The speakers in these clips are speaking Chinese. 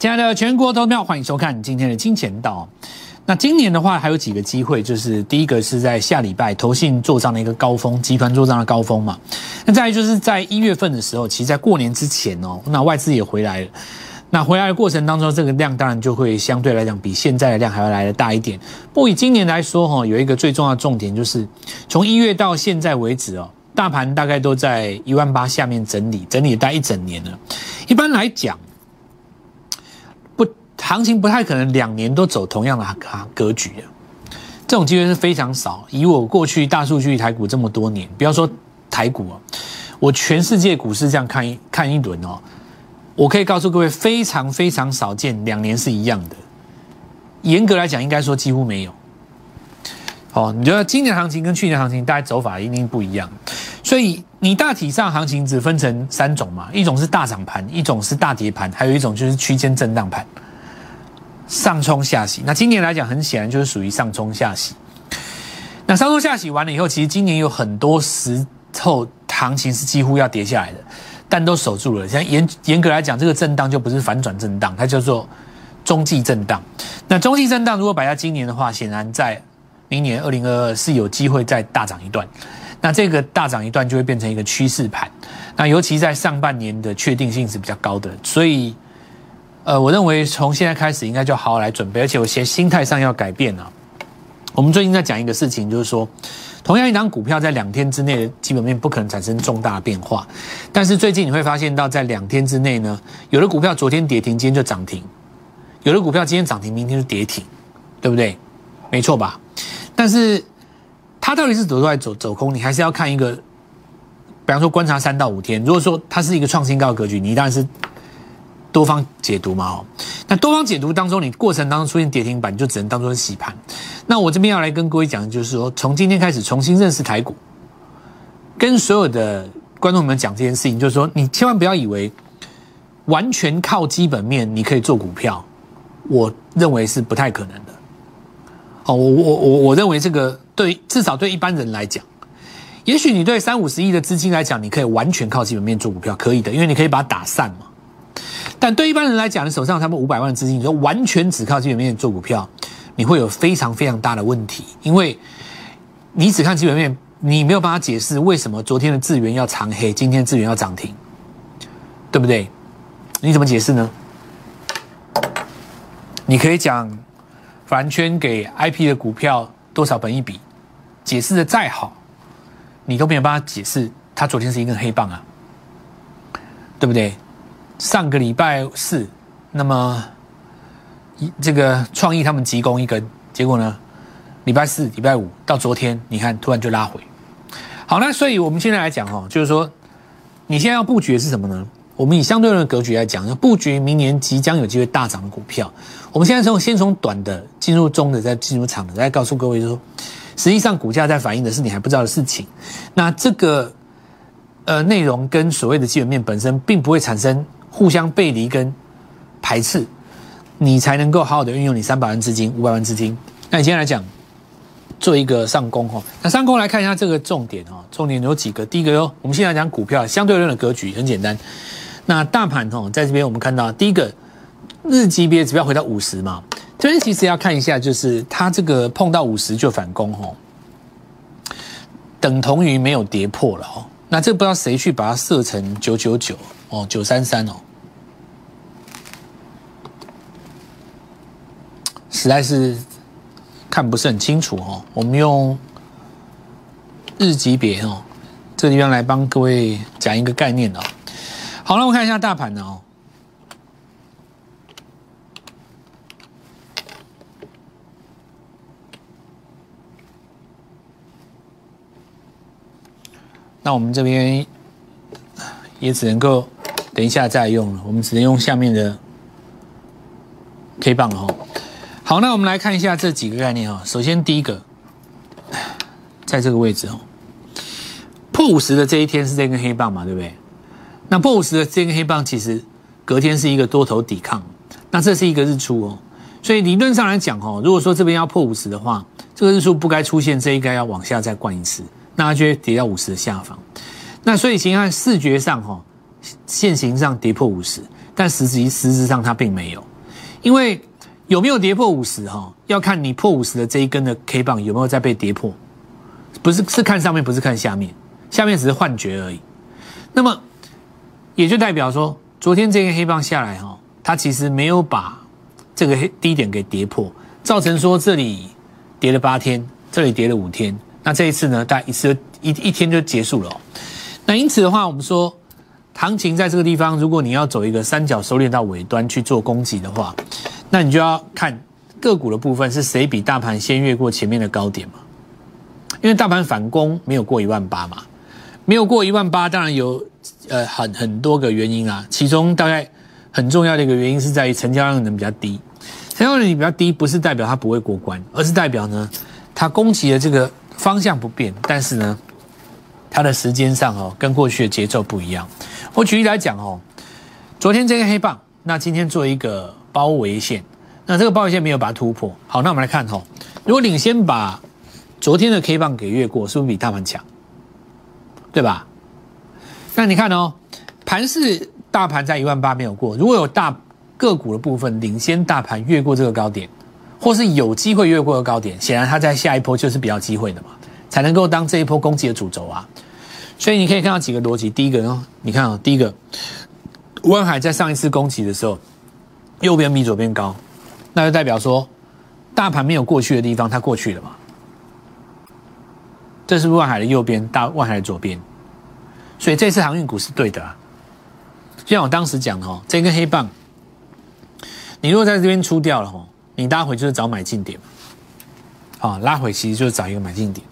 亲爱的全国投票，欢迎收看今天的金钱道。那今年的话，还有几个机会，就是第一个是在下礼拜投信做账的一个高峰，集团做账的高峰嘛。那再就是在一月份的时候，其实在过年之前哦，那外资也回来了。那回来的过程当中，这个量当然就会相对来讲比现在的量还要来的大一点。不以今年来说哈，有一个最重要的重点就是从一月到现在为止哦，大盘大概都在一万八下面整理，整理待一整年了。一般来讲，行情不太可能两年都走同样的格局啊，这种机会是非常少。以我过去大数据台股这么多年，不要说台股啊，我全世界股市这样看一看一轮哦。我可以告诉各位，非常非常少见，两年是一样的。严格来讲，应该说几乎没有。哦，你觉得今年行情跟去年行情大概走法一定不一样，所以你大体上行情只分成三种嘛，一种是大涨盘，一种是大跌盘，还有一种就是区间震荡盘，上冲下洗。那今年来讲，很显然就是属于上冲下洗。那上冲下洗完了以后，其实今年有很多时候行情是几乎要跌下来的。但都守住了。像严严格来讲，这个震荡就不是反转震荡，它叫做中继震荡。那中继震荡如果摆在今年的话，显然在明年二零二二是有机会再大涨一段。那这个大涨一段就会变成一个趋势盘。那尤其在上半年的确定性是比较高的，所以呃，我认为从现在开始应该就好好来准备，而且有些心态上要改变啊。我们最近在讲一个事情，就是说。同样一张股票在两天之内的基本面不可能产生重大变化，但是最近你会发现到在两天之内呢，有的股票昨天跌停，今天就涨停；有的股票今天涨停，明天就跌停，对不对？没错吧？但是它到底是走出来走走空，你还是要看一个，比方说观察三到五天。如果说它是一个创新高格局，你当然是。多方解读嘛，哦，那多方解读当中，你过程当中出现跌停板，就只能当做洗盘。那我这边要来跟各位讲的就是说，从今天开始重新认识台股，跟所有的观众们讲这件事情，就是说，你千万不要以为完全靠基本面你可以做股票，我认为是不太可能的。哦，我我我我认为这个对至少对一般人来讲，也许你对三五十亿的资金来讲，你可以完全靠基本面做股票，可以的，因为你可以把它打散嘛。但对一般人来讲，你手上他们五百万的资金，你说完全只靠基本面做股票，你会有非常非常大的问题，因为你只看基本面，你没有办法解释为什么昨天的资源要长黑，今天资源要涨停，对不对？你怎么解释呢？你可以讲凡圈给 IP 的股票多少本一笔，解释的再好，你都没有办法解释它昨天是一根黑棒啊，对不对？上个礼拜四，那么这个创意他们急攻一根，结果呢，礼拜四、礼拜五到昨天，你看突然就拉回。好，那所以我们现在来讲哦，就是说你现在要布局的是什么呢？我们以相对论格局来讲，要布局明年即将有机会大涨的股票。我们现在从先从短的进入中的，再进入长的，再告诉各位说，实际上股价在反映的是你还不知道的事情。那这个呃内容跟所谓的基本面本身，并不会产生。互相背离跟排斥，你才能够好好的运用你三百万资金、五百万资金。那你今天来讲，做一个上攻哈。那上攻来看一下这个重点哈，重点有几个。第一个哟，我们现在讲股票相对论的格局很简单。那大盘哈，在这边我们看到第一个日级别指标回到五十嘛，这边其实要看一下，就是它这个碰到五十就反攻哈，等同于没有跌破了哈。那这不知道谁去把它设成九九九。哦，九三三哦，实在是看不是很清楚哦。我们用日级别哦，这个地方来帮各位讲一个概念哦。好了，我看一下大盘的哦。那我们这边也只能够。等一下再用了，我们只能用下面的 K 棒哦。好，那我们来看一下这几个概念哦。首先第一个，在这个位置哦，破五十的这一天是这根黑棒嘛，对不对？那破五十的这根黑棒其实隔天是一个多头抵抗，那这是一个日出哦。所以理论上来讲哦，如果说这边要破五十的话，这个日出不该出现，这应该要往下再灌一次，那它就会跌到五十的下方。那所以请看视觉上哈。现行上跌破五十，但实际实质上它并没有。因为有没有跌破五十哈，要看你破五十的这一根的 K 棒有没有在被跌破，不是是看上面，不是看下面，下面只是幻觉而已。那么也就代表说，昨天这根黑棒下来哈，它其实没有把这个黑低点给跌破，造成说这里跌了八天，这里跌了五天，那这一次呢，大概一次一一天就结束了。那因此的话，我们说。行情在这个地方，如果你要走一个三角收敛到尾端去做攻击的话，那你就要看个股的部分是谁比大盘先越过前面的高点嘛？因为大盘反攻没有过一万八嘛，没有过一万八，当然有呃很很多个原因啊，其中大概很重要的一个原因是在于成交量能比较低，成交量比较低不是代表它不会过关，而是代表呢它攻击的这个方向不变，但是呢它的时间上哦跟过去的节奏不一样。我举例来讲哦，昨天这个黑棒，那今天做一个包围线，那这个包围线没有把它突破。好，那我们来看哈，如果领先把昨天的 K 棒给越过，是不是比大盘强？对吧？那你看哦，盘是大盘在一万八没有过，如果有大个股的部分领先大盘越过这个高点，或是有机会越过的高点，显然它在下一波就是比较机会的嘛，才能够当这一波攻击的主轴啊。所以你可以看到几个逻辑。第一个呢，你看啊，第一个，温海在上一次攻击的时候，右边比左边高，那就代表说，大盘没有过去的地方，它过去了嘛。这是万海的右边，大万海的左边，所以这次航运股是对的啊。就像我当时讲的哦，这根黑棒，你如果在这边出掉了哦，你拉回就是找买进点。啊，拉回其实就是找一个买进点，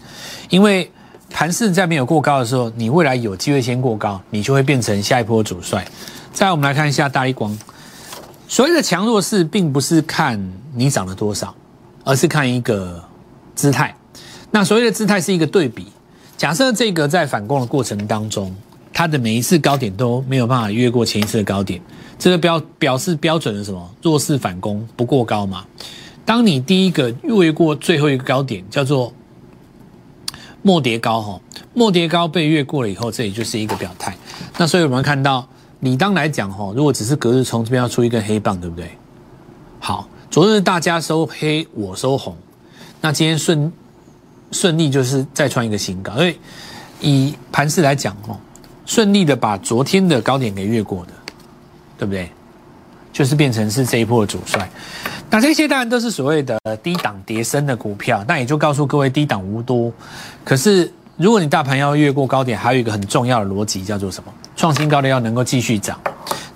因为。盘势在没有过高的时候，你未来有机会先过高，你就会变成下一波主帅。再我们来看一下大力光，所谓的强弱势，并不是看你涨了多少，而是看一个姿态。那所谓的姿态是一个对比。假设这个在反攻的过程当中，它的每一次高点都没有办法越过前一次的高点，这个标表示标准的什么弱势反攻不过高嘛？当你第一个越过最后一个高点，叫做。末跌高哈，末跌高被越过了以后，这里就是一个表态。那所以我们看到，理当来讲哈，如果只是隔日冲，这边要出一根黑棒，对不对？好，昨日大家收黑，我收红，那今天顺顺利就是再创一个新高。所以以盘势来讲哦，顺利的把昨天的高点给越过的，对不对？就是变成是这一波的主帅。那这些当然都是所谓的低档叠升的股票，那也就告诉各位低档无多。可是如果你大盘要越过高点，还有一个很重要的逻辑叫做什么？创新高的要能够继续涨。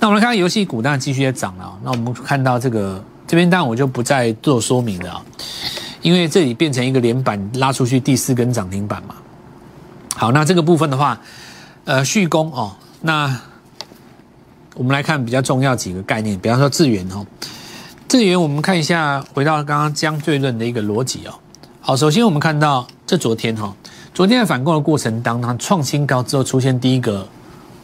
那我们来看游戏股，当然继续在涨了。那我们看到这个这边，当然我就不再做说明了，因为这里变成一个连板拉出去第四根涨停板嘛。好，那这个部分的话，呃，续攻哦。那我们来看比较重要几个概念，比方说智源哦。资源，我们看一下，回到刚刚江对论的一个逻辑哦。好，首先我们看到这昨天哈，昨天在反攻的过程当中，创新高之后出现第一个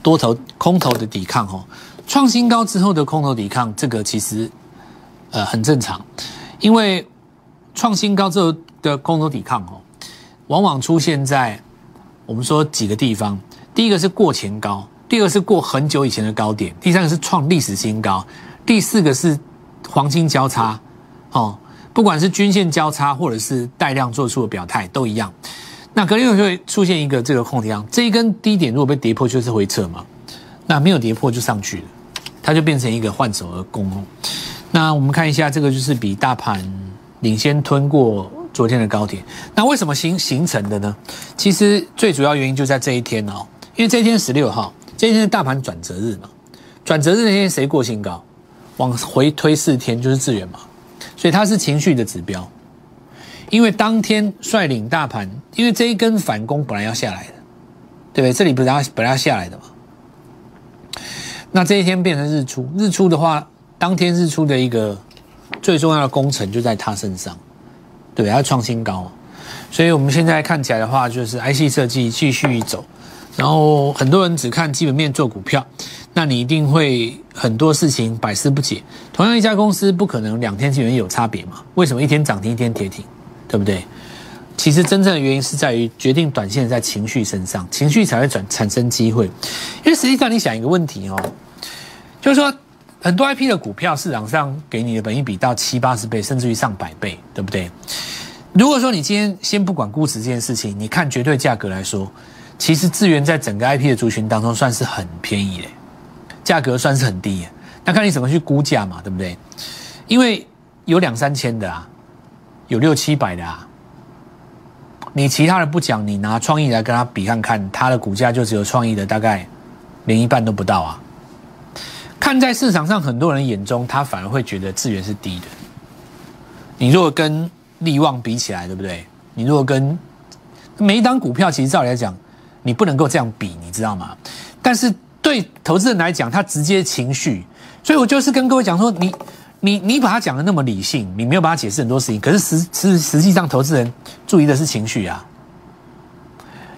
多头空头的抵抗哈。创新高之后的空头抵抗，这个其实呃很正常，因为创新高之后的空头抵抗哦，往往出现在我们说几个地方。第一个是过前高，第二个是过很久以前的高点，第三个是创历史新高，第四个是。黄金交叉，哦，不管是均线交叉或者是带量做出的表态都一样。那隔天就会出现一个这个空量，这一根低点如果被跌破就是回撤嘛。那没有跌破就上去了，它就变成一个换手而攻。那我们看一下这个就是比大盘领先吞过昨天的高点。那为什么形形成的呢？其实最主要原因就在这一天哦，因为这一天十六号，这一天是大盘转折日嘛。转折日那天谁过新高？往回推四天就是资源嘛，所以它是情绪的指标，因为当天率领大盘，因为这一根反攻本来要下来的，对不对？这里不是要本来要下来的嘛？那这一天变成日出，日出的话，当天日出的一个最重要的工程就在它身上，对不对？要创新高，所以我们现在看起来的话，就是 IC 设计继续走，然后很多人只看基本面做股票。那你一定会很多事情百思不解。同样一家公司不可能两天之间有差别嘛？为什么一天涨停一天跌停，对不对？其实真正的原因是在于决定短线在情绪身上，情绪才会转产生机会。因为实际上你想一个问题哦，就是说很多 IP 的股票市场上给你的本益比到七八十倍，甚至于上百倍，对不对？如果说你今天先不管估值这件事情，你看绝对价格来说，其实智源在整个 IP 的族群当中算是很便宜的，价格算是很低。那看你怎么去估价嘛，对不对？因为有两三千的啊，有六七百的啊。你其他的不讲，你拿创意来跟他比看看，他的股价就只有创意的大概连一半都不到啊。看在市场上很多人眼中，他反而会觉得资源是低的。你如果跟利旺比起来，对不对？你如果跟每一档股票，其实照理来讲，你不能够这样比，你知道吗？但是对投资人来讲，他直接情绪，所以我就是跟各位讲说，你你你把它讲的那么理性，你没有把它解释很多事情，可是实实实际上，投资人注意的是情绪啊。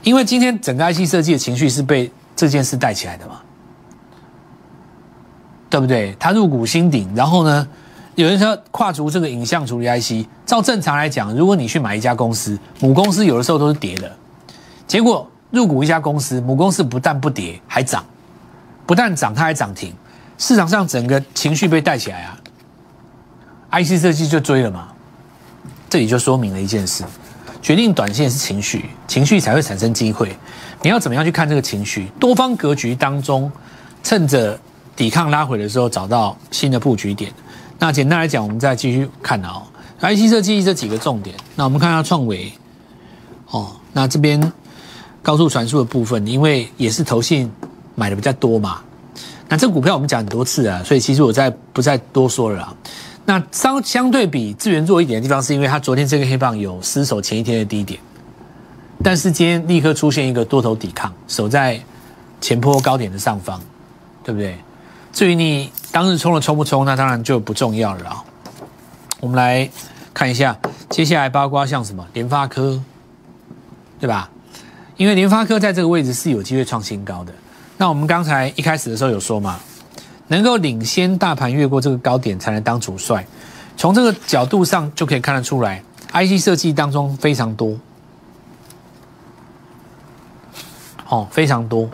因为今天整个 IC 设计的情绪是被这件事带起来的嘛。对不对？他入股新鼎，然后呢，有人说跨足这个影像处理 IC，照正常来讲，如果你去买一家公司，母公司有的时候都是跌的，结果入股一家公司，母公司不但不跌，还涨，不但涨，它还涨停，市场上整个情绪被带起来啊，IC 设计就追了嘛，这里就说明了一件事，决定短线是情绪，情绪才会产生机会，你要怎么样去看这个情绪？多方格局当中，趁着。抵抗拉回的时候，找到新的布局点。那简单来讲，我们再继续看啊，IC 设计这几个重点。那我们看下创维，哦，那这边高速传输的部分，因为也是投信买的比较多嘛。那这股票我们讲很多次啊，所以其实我再不再多说了。那相相对比资源弱一点的地方，是因为它昨天这个黑棒有失守前一天的低点，但是今天立刻出现一个多头抵抗，守在前坡高点的上方，对不对？至于你当日冲了冲不冲，那当然就不重要了啊。我们来看一下，接下来包括像什么联发科，对吧？因为联发科在这个位置是有机会创新高的。那我们刚才一开始的时候有说嘛，能够领先大盘越过这个高点才能当主帅。从这个角度上就可以看得出来，IC 设计当中非常多，哦，非常多，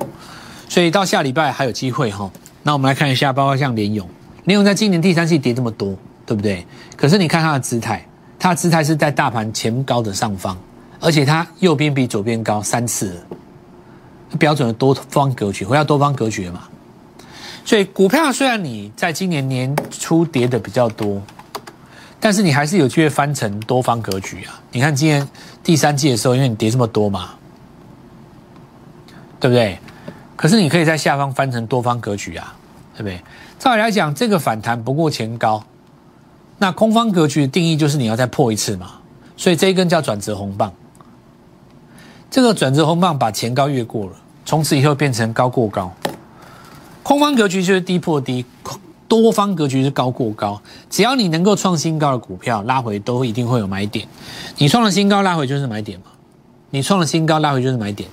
所以到下礼拜还有机会哈。那我们来看一下，包括像联勇，联勇在今年第三季跌这么多，对不对？可是你看它的姿态，它的姿态是在大盘前高的上方，而且它右边比左边高三次，标准的多方格局，回到多方格局嘛。所以股票虽然你在今年年初跌的比较多，但是你还是有机会翻成多方格局啊。你看今年第三季的时候，因为你跌这么多嘛，对不对？可是你可以在下方翻成多方格局啊，对不对？照理来讲，这个反弹不过前高，那空方格局的定义就是你要再破一次嘛，所以这一根叫转折红棒。这个转折红棒把前高越过了，从此以后变成高过高。空方格局就是低破低，多方格局是高过高。只要你能够创新高的股票拉回，都一定会有买点。你创了新高拉回就是买点嘛，你创了新高拉回就是买点。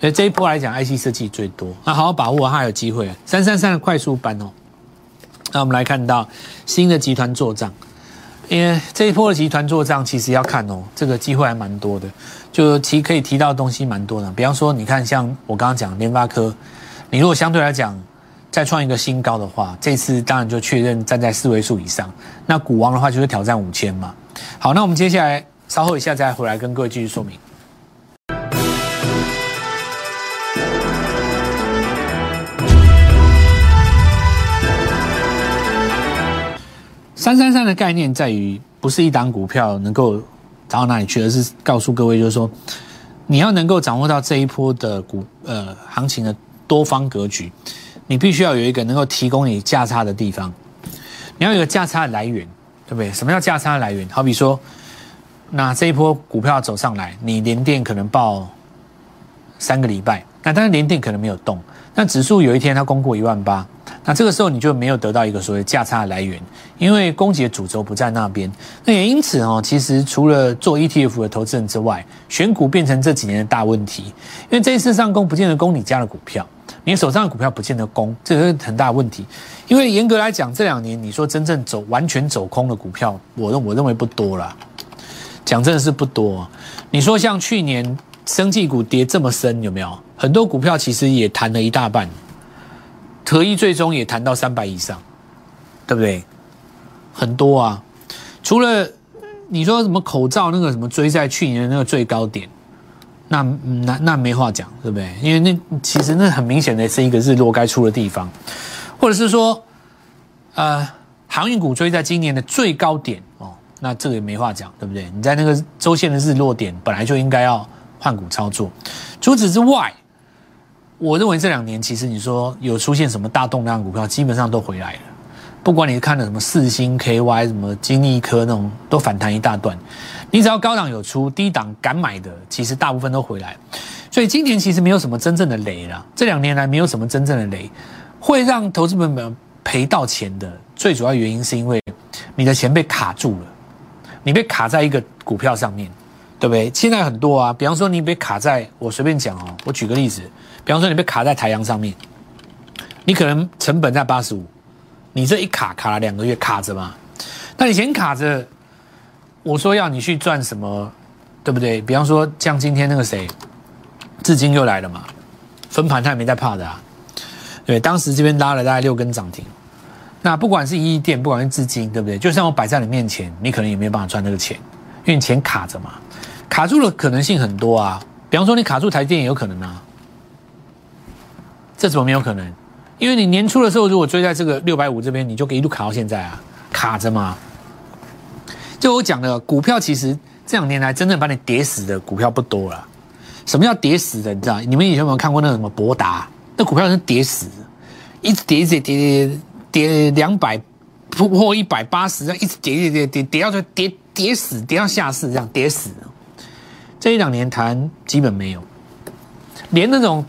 所以这一波来讲，IC 设计最多，那好好把握，它有机会。三三三的快速班哦，那我们来看到新的集团做账，因为这一波的集团做账，其实要看哦，这个机会还蛮多的，就其可以提到的东西蛮多的。比方说，你看像我刚刚讲联发科，你如果相对来讲再创一个新高的话，这次当然就确认站在四位数以上。那股王的话就是挑战五千嘛。好，那我们接下来稍后一下再回来跟各位继续说明。三三三的概念在于，不是一档股票能够涨到哪里去，而是告诉各位，就是说，你要能够掌握到这一波的股呃行情的多方格局，你必须要有一个能够提供你价差的地方，你要有个价差的来源，对不对？什么叫价差的来源？好比说，那这一波股票走上来，你连电可能报三个礼拜，那当然连电可能没有动，那指数有一天它攻过一万八。那这个时候你就没有得到一个所谓价差的来源，因为供给的主轴不在那边。那也因此哦，其实除了做 ETF 的投资人之外，选股变成这几年的大问题。因为这一次上攻不见得攻你家的股票，你手上的股票不见得攻，这是很大问题。因为严格来讲，这两年你说真正走完全走空的股票，我认我认为不多了。讲真的是不多。你说像去年生技股跌这么深，有没有很多股票其实也弹了一大半？合一最终也谈到三百以上，对不对？很多啊，除了你说什么口罩那个什么追在去年的那个最高点，那那那没话讲，对不对？因为那其实那很明显的是一个日落该出的地方，或者是说，呃，航运股追在今年的最高点哦，那这个也没话讲，对不对？你在那个周线的日落点本来就应该要换股操作。除此之外，我认为这两年其实你说有出现什么大动量股票，基本上都回来了。不管你看的什么四星 KY、什么金利科那种，都反弹一大段。你只要高档有出，低档敢买的，其实大部分都回来。所以今年其实没有什么真正的雷了。这两年来没有什么真正的雷，会让投资者们赔到钱的最主要原因是因为你的钱被卡住了，你被卡在一个股票上面，对不对？现在很多啊，比方说你被卡在，我随便讲哦，我举个例子，比方说你被卡在太阳上面，你可能成本在八十五。你这一卡卡了两个月卡着嘛？那你钱卡着，我说要你去赚什么，对不对？比方说像今天那个谁，至今又来了嘛，分盘他也没在怕的啊。对，当时这边拉了大概六根涨停，那不管是一亿店，不管是至今，对不对？就算我摆在你面前，你可能也没有办法赚那个钱，因为你钱卡着嘛，卡住的可能性很多啊。比方说你卡住台电也有可能啊，这怎么没有可能？因为你年初的时候，如果追在这个六百五这边，你就一路卡到现在啊，卡着嘛。就我讲的，股票其实这两年来真正把你跌死的股票不多了。什么叫跌死的？你知道？你们以前有没有看过那个什么博达？那股票是跌死，一直跌，一直跌，跌跌两百突破一百八十，一直跌跌跌跌跌到就跌跌死，跌到下市这样跌死。这一两年谈基本没有，连那种。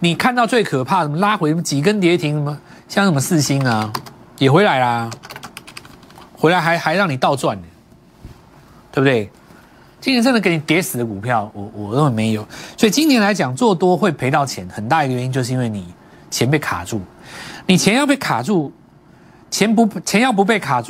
你看到最可怕什么拉回几根跌停什么像什么四星啊也回来啦，回来还还让你倒赚呢，对不对？今年真的给你跌死的股票，我我认为没有。所以今年来讲做多会赔到钱，很大一个原因就是因为你钱被卡住，你钱要被卡住，钱不钱要不被卡住。